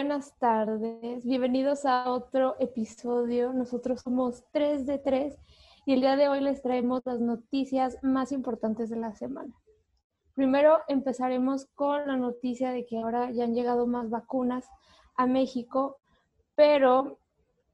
buenas tardes. Bienvenidos a otro episodio. Nosotros somos 3 de 3 y el día de hoy les traemos las noticias más importantes de la semana. Primero empezaremos con la noticia de que ahora ya han llegado más vacunas a México, pero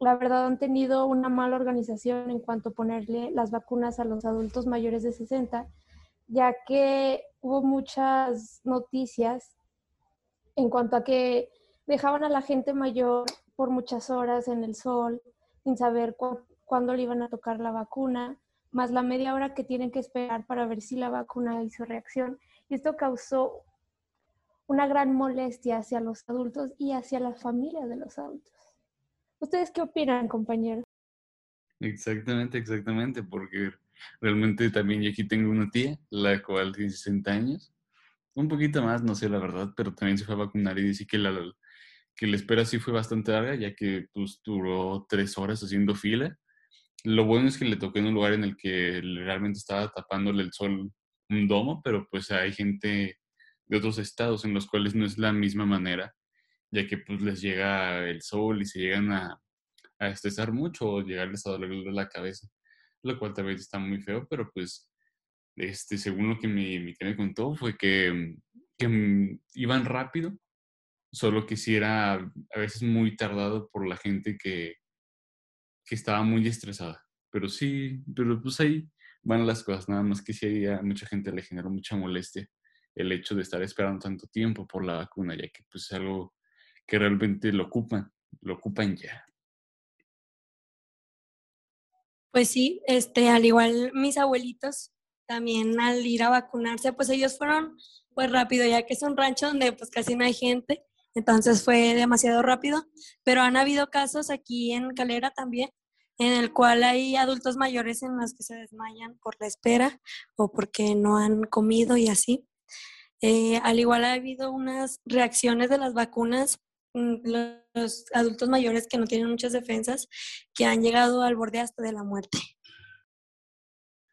la verdad han tenido una mala organización en cuanto a ponerle las vacunas a los adultos mayores de 60, ya que hubo muchas noticias en cuanto a que dejaban a la gente mayor por muchas horas en el sol sin saber cuándo le iban a tocar la vacuna, más la media hora que tienen que esperar para ver si la vacuna hizo reacción. Y esto causó una gran molestia hacia los adultos y hacia la familia de los adultos. ¿Ustedes qué opinan, compañeros? Exactamente, exactamente, porque realmente también yo aquí tengo una tía, la cual tiene 60 años, un poquito más, no sé la verdad, pero también se fue a vacunar y dice que la, que la espera sí fue bastante larga, ya que pues, duró tres horas haciendo fila. Lo bueno es que le tocó en un lugar en el que realmente estaba tapándole el sol un domo, pero pues hay gente de otros estados en los cuales no es la misma manera, ya que pues les llega el sol y se llegan a, a estresar mucho o llegarles a doler la cabeza, lo cual también está muy feo, pero pues este, según lo que mi, mi tía me contó fue que, que iban rápido solo que sí era a veces muy tardado por la gente que, que estaba muy estresada. Pero sí, pero pues ahí van las cosas, nada más que sí a mucha gente le generó mucha molestia el hecho de estar esperando tanto tiempo por la vacuna, ya que pues es algo que realmente lo ocupan, lo ocupan ya. Pues sí, este, al igual mis abuelitos también al ir a vacunarse, pues ellos fueron pues rápido, ya que es un rancho donde pues casi no hay gente entonces fue demasiado rápido, pero han habido casos aquí en Calera también en el cual hay adultos mayores en los que se desmayan por la espera o porque no han comido y así. Eh, al igual ha habido unas reacciones de las vacunas, mm, los adultos mayores que no tienen muchas defensas, que han llegado al borde hasta de la muerte.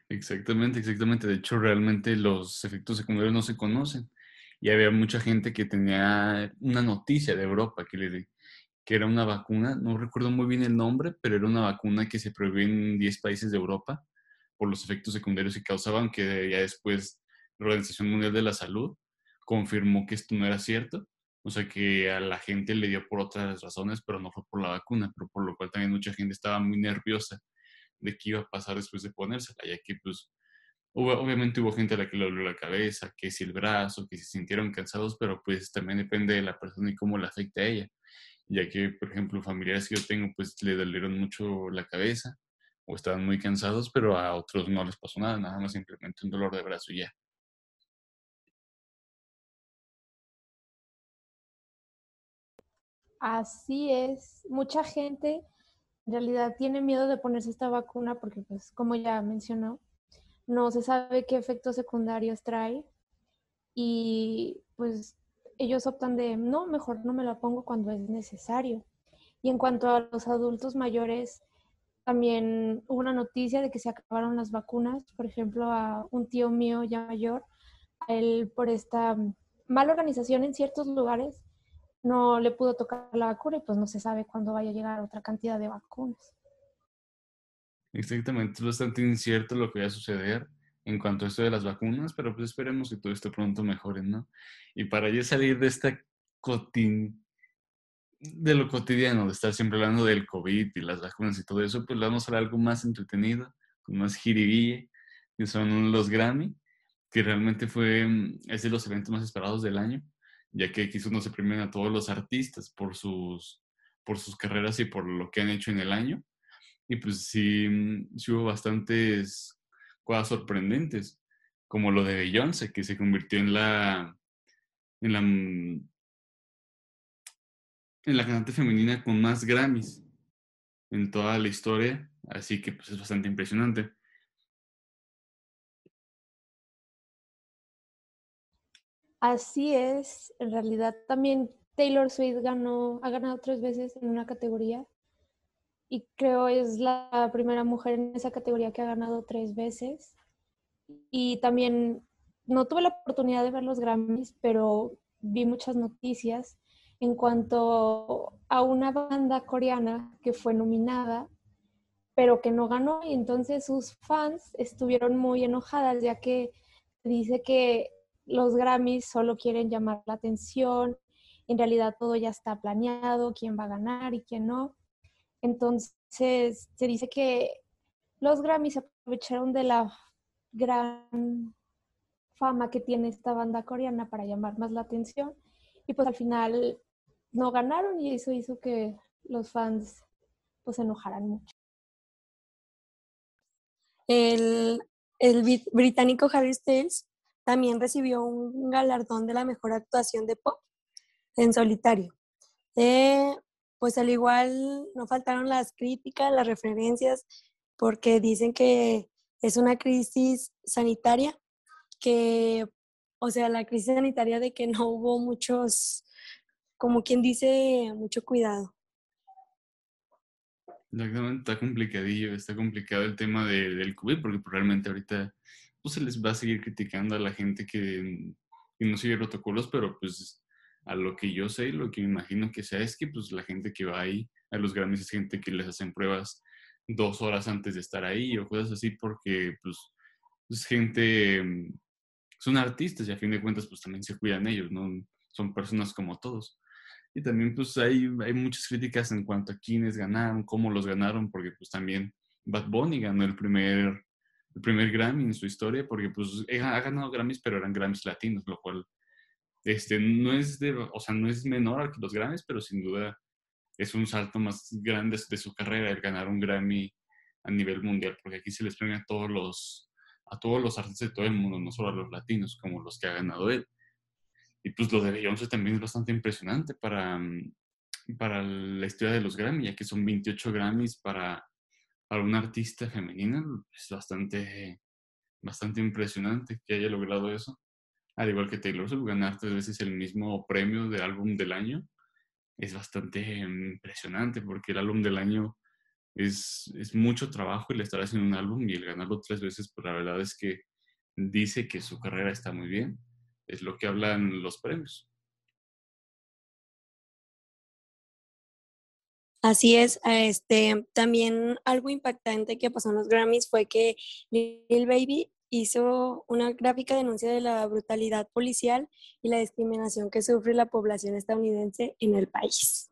Exactamente, exactamente. De hecho, realmente los efectos secundarios no se conocen y había mucha gente que tenía una noticia de Europa que, le, que era una vacuna, no recuerdo muy bien el nombre, pero era una vacuna que se prohibió en 10 países de Europa por los efectos secundarios que causaban, que ya después la Organización Mundial de la Salud confirmó que esto no era cierto, o sea que a la gente le dio por otras razones, pero no fue por la vacuna, pero por lo cual también mucha gente estaba muy nerviosa de qué iba a pasar después de ponérsela, ya que pues obviamente hubo gente a la que le dolió la cabeza, que si el brazo, que se sintieron cansados, pero pues también depende de la persona y cómo le afecta a ella. Ya que, por ejemplo, familiares que yo tengo, pues le dolieron mucho la cabeza o estaban muy cansados, pero a otros no les pasó nada, nada más simplemente un dolor de brazo y ya. Así es. Mucha gente en realidad tiene miedo de ponerse esta vacuna porque, pues, como ya mencionó, no se sabe qué efectos secundarios trae y pues ellos optan de, no, mejor no me la pongo cuando es necesario. Y en cuanto a los adultos mayores, también hubo una noticia de que se acabaron las vacunas. Por ejemplo, a un tío mío ya mayor, a él por esta mala organización en ciertos lugares, no le pudo tocar la vacuna y pues no se sabe cuándo vaya a llegar otra cantidad de vacunas. Exactamente, es bastante incierto lo que va a suceder en cuanto a esto de las vacunas, pero pues esperemos que todo esto pronto mejore, ¿no? Y para ya salir de esta cotin de lo cotidiano, de estar siempre hablando del COVID y las vacunas y todo eso, pues vamos a hablar algo más entretenido, con más jiribille, que son los Grammy, que realmente fue, mm, es de los eventos más esperados del año, ya que aquí uno se premian a todos los artistas por sus, por sus carreras y por lo que han hecho en el año. Y pues sí, mm, sí hubo bastantes cosas sorprendentes, como lo de Beyoncé, que se convirtió en la, en la, mm, en la cantante femenina con más Grammys en toda la historia, así que pues es bastante impresionante. Así es, en realidad también Taylor Swift ganó, ha ganado tres veces en una categoría y creo es la primera mujer en esa categoría que ha ganado tres veces. Y también no tuve la oportunidad de ver los Grammys, pero vi muchas noticias en cuanto a una banda coreana que fue nominada, pero que no ganó. Y entonces sus fans estuvieron muy enojadas, ya que dice que los Grammys solo quieren llamar la atención, en realidad todo ya está planeado, quién va a ganar y quién no. Entonces se dice que los Grammys aprovecharon de la gran fama que tiene esta banda coreana para llamar más la atención y pues al final no ganaron y eso hizo que los fans pues se enojaran mucho. El, el británico Harry Styles también recibió un galardón de la mejor actuación de pop en solitario. Eh, pues al igual no faltaron las críticas, las referencias, porque dicen que es una crisis sanitaria, que, o sea, la crisis sanitaria de que no hubo muchos, como quien dice, mucho cuidado. Exactamente, está complicadillo, está complicado el tema del COVID, porque probablemente ahorita pues, se les va a seguir criticando a la gente que no sigue protocolos, pero pues a lo que yo sé, lo que me imagino que sea es que pues la gente que va ahí a los Grammys es gente que les hacen pruebas dos horas antes de estar ahí o cosas así porque pues es gente, mm, son artistas y a fin de cuentas pues también se cuidan ellos, ¿no? Son personas como todos. Y también pues hay, hay muchas críticas en cuanto a quiénes ganaron, cómo los ganaron, porque pues también Bad Bunny ganó el primer, el primer Grammy en su historia, porque pues ha ganado Grammys, pero eran Grammys latinos, lo cual este, no es de, o sea, no es menor que los Grammys, pero sin duda es un salto más grande de su carrera el ganar un Grammy a nivel mundial, porque aquí se les premia a todos los, a todos los artistas de todo el mundo, no solo a los latinos, como los que ha ganado él. Y pues lo de Beyoncé también es bastante impresionante para, para la historia de los Grammy, ya que son 28 Grammys para, para una artista femenina, es bastante, bastante impresionante que haya logrado eso al igual que Taylor Swift, ganar tres veces el mismo premio de álbum del año es bastante impresionante porque el álbum del año es, es mucho trabajo el estar haciendo un álbum y el ganarlo tres veces, pues la verdad es que dice que su carrera está muy bien. Es lo que hablan los premios. Así es, este, también algo impactante que pasó en los Grammys fue que Lil Baby hizo una gráfica denuncia de la brutalidad policial y la discriminación que sufre la población estadounidense en el país.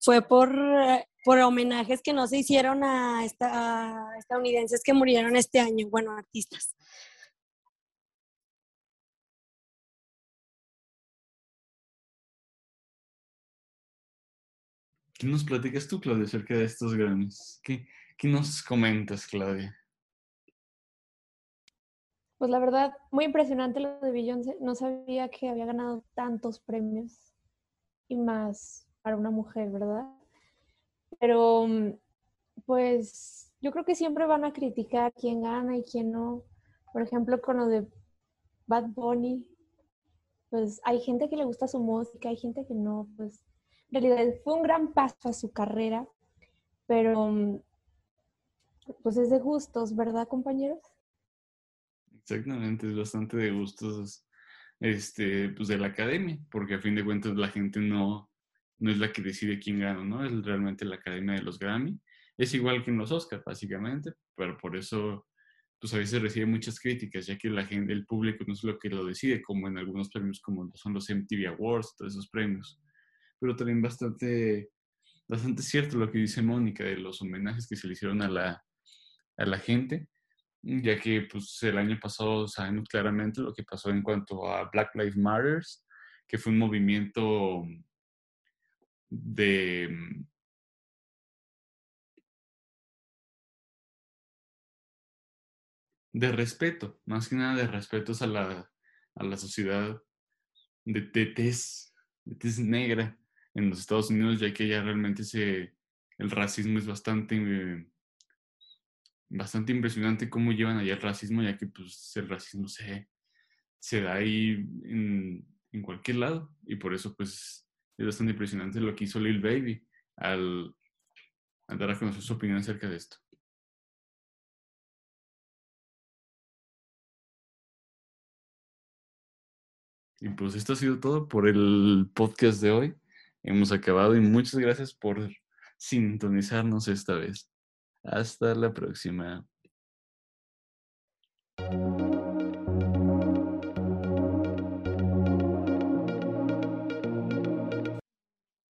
Fue por, por homenajes que no se hicieron a, estadounidenses que murieron este año, bueno, artistas. ¿Qué nos platicas tú, Claudia, acerca de estos Grammys? ¿Qué, qué nos comentas, Claudia? Pues la verdad, muy impresionante lo de Beyoncé. No sabía que había ganado tantos premios y más para una mujer, ¿verdad? Pero pues yo creo que siempre van a criticar quién gana y quién no. Por ejemplo, con lo de Bad Bunny, pues hay gente que le gusta su música, hay gente que no, pues en realidad fue un gran paso a su carrera, pero pues es de gustos, ¿verdad, compañeros? Exactamente, es bastante de gustos este, pues de la academia, porque a fin de cuentas la gente no, no es la que decide quién gana, ¿no? Es realmente la academia de los Grammy. Es igual que en los Oscars, básicamente, pero por eso pues a veces recibe muchas críticas, ya que la gente, el público no es lo que lo decide, como en algunos premios como son los MTV Awards, todos esos premios. Pero también bastante, bastante cierto lo que dice Mónica de los homenajes que se le hicieron a la, a la gente ya que pues, el año pasado sabemos claramente lo que pasó en cuanto a Black Lives Matter, que fue un movimiento de, de respeto, más que nada de respeto a la, a la sociedad de, de, tez, negra en los Estados Unidos, ya que ya realmente se, el racismo es bastante bastante impresionante cómo llevan allá el racismo, ya que pues el racismo se, se da ahí en, en, cualquier lado y por eso pues es bastante impresionante lo que hizo Lil Baby al, al dar a conocer su opinión acerca de esto. Y pues esto ha sido todo por el podcast de hoy. Hemos acabado y muchas gracias por sintonizarnos esta vez. Hasta la próxima.